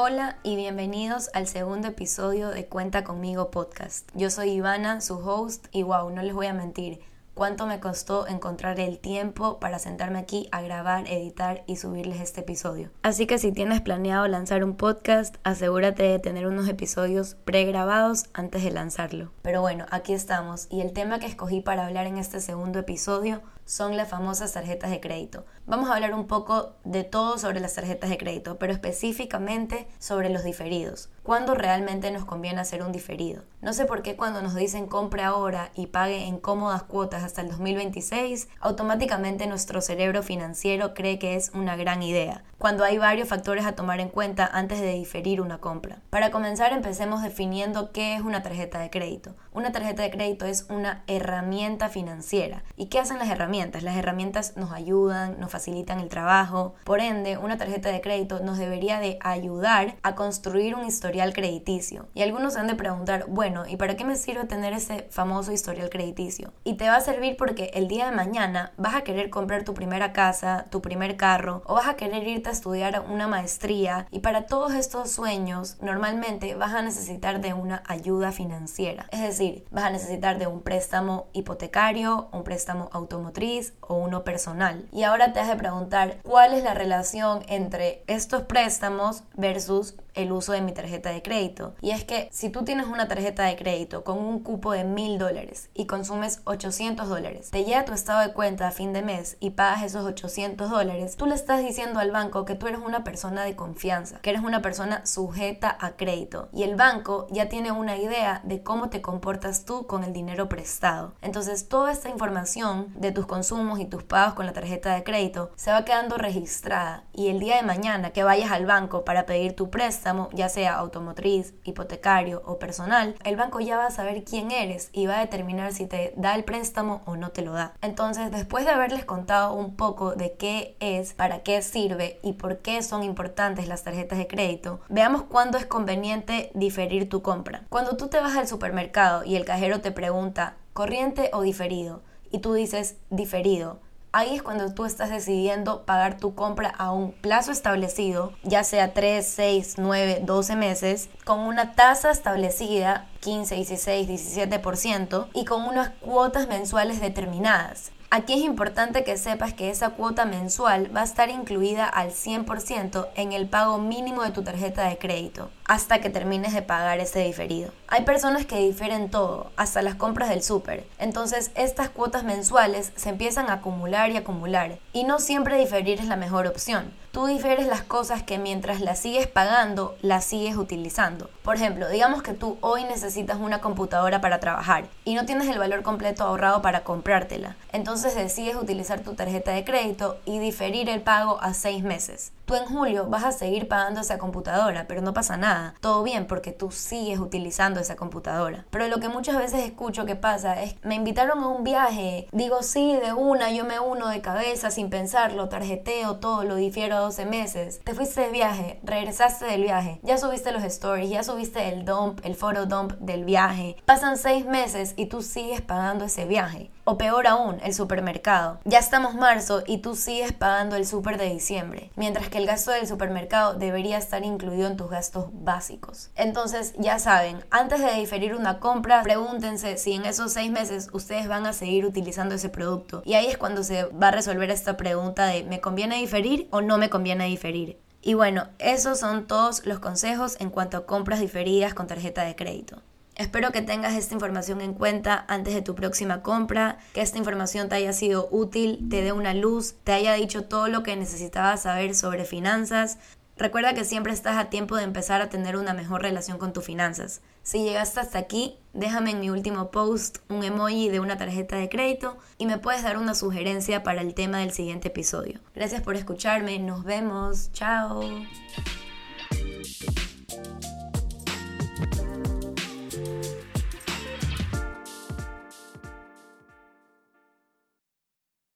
Hola y bienvenidos al segundo episodio de Cuenta conmigo podcast. Yo soy Ivana, su host, y wow, no les voy a mentir, cuánto me costó encontrar el tiempo para sentarme aquí a grabar, editar y subirles este episodio. Así que si tienes planeado lanzar un podcast, asegúrate de tener unos episodios pregrabados antes de lanzarlo. Pero bueno, aquí estamos y el tema que escogí para hablar en este segundo episodio son las famosas tarjetas de crédito. Vamos a hablar un poco de todo sobre las tarjetas de crédito, pero específicamente sobre los diferidos. ¿Cuándo realmente nos conviene hacer un diferido? No sé por qué cuando nos dicen compre ahora y pague en cómodas cuotas hasta el 2026, automáticamente nuestro cerebro financiero cree que es una gran idea, cuando hay varios factores a tomar en cuenta antes de diferir una compra. Para comenzar, empecemos definiendo qué es una tarjeta de crédito. Una tarjeta de crédito es una herramienta financiera. ¿Y qué hacen las herramientas? Las herramientas nos ayudan, nos facilitan el trabajo. Por ende, una tarjeta de crédito nos debería de ayudar a construir un historial crediticio. Y algunos han de preguntar, bueno, ¿y para qué me sirve tener ese famoso historial crediticio? Y te va a servir porque el día de mañana vas a querer comprar tu primera casa, tu primer carro, o vas a querer irte a estudiar una maestría. Y para todos estos sueños, normalmente vas a necesitar de una ayuda financiera. Es decir, vas a necesitar de un préstamo hipotecario, un préstamo automotriz o uno personal. Y ahora te has de preguntar cuál es la relación entre estos préstamos versus el uso de mi tarjeta de crédito. Y es que si tú tienes una tarjeta de crédito con un cupo de mil dólares y consumes 800 dólares, te llega tu estado de cuenta a fin de mes y pagas esos 800 dólares, tú le estás diciendo al banco que tú eres una persona de confianza, que eres una persona sujeta a crédito. Y el banco ya tiene una idea de cómo te comportas tú con el dinero prestado. Entonces toda esta información de tus consumos y tus pagos con la tarjeta de crédito se va quedando registrada y el día de mañana que vayas al banco para pedir tu préstamo, ya sea automotriz, hipotecario o personal, el banco ya va a saber quién eres y va a determinar si te da el préstamo o no te lo da. Entonces, después de haberles contado un poco de qué es, para qué sirve y por qué son importantes las tarjetas de crédito, veamos cuándo es conveniente diferir tu compra. Cuando tú te vas al supermercado y el cajero te pregunta, ¿corriente o diferido? Y tú dices, diferido Ahí es cuando tú estás decidiendo pagar tu compra a un plazo establecido, ya sea 3, 6, 9, 12 meses, con una tasa establecida, 15, 16, 17%, y con unas cuotas mensuales determinadas. Aquí es importante que sepas que esa cuota mensual va a estar incluida al 100% en el pago mínimo de tu tarjeta de crédito hasta que termines de pagar ese diferido. Hay personas que difieren todo, hasta las compras del súper. Entonces estas cuotas mensuales se empiezan a acumular y acumular y no siempre diferir es la mejor opción tú difieres las cosas que mientras las sigues pagando, las sigues utilizando. Por ejemplo, digamos que tú hoy necesitas una computadora para trabajar y no tienes el valor completo ahorrado para comprártela. Entonces decides utilizar tu tarjeta de crédito y diferir el pago a seis meses. Tú en julio vas a seguir pagando esa computadora, pero no pasa nada. Todo bien porque tú sigues utilizando esa computadora. Pero lo que muchas veces escucho que pasa es, me invitaron a un viaje, digo sí, de una, yo me uno de cabeza sin pensarlo, tarjeteo todo, lo difiero a 12 meses. Te fuiste de viaje, regresaste del viaje, ya subiste los stories, ya subiste el dump, el photo dump del viaje. Pasan seis meses y tú sigues pagando ese viaje. O peor aún, el supermercado. Ya estamos marzo y tú sigues pagando el super de diciembre, mientras el gasto del supermercado debería estar incluido en tus gastos básicos. Entonces, ya saben, antes de diferir una compra, pregúntense si en esos seis meses ustedes van a seguir utilizando ese producto. Y ahí es cuando se va a resolver esta pregunta de ¿me conviene diferir o no me conviene diferir? Y bueno, esos son todos los consejos en cuanto a compras diferidas con tarjeta de crédito. Espero que tengas esta información en cuenta antes de tu próxima compra, que esta información te haya sido útil, te dé una luz, te haya dicho todo lo que necesitabas saber sobre finanzas. Recuerda que siempre estás a tiempo de empezar a tener una mejor relación con tus finanzas. Si llegaste hasta aquí, déjame en mi último post un emoji de una tarjeta de crédito y me puedes dar una sugerencia para el tema del siguiente episodio. Gracias por escucharme, nos vemos, chao.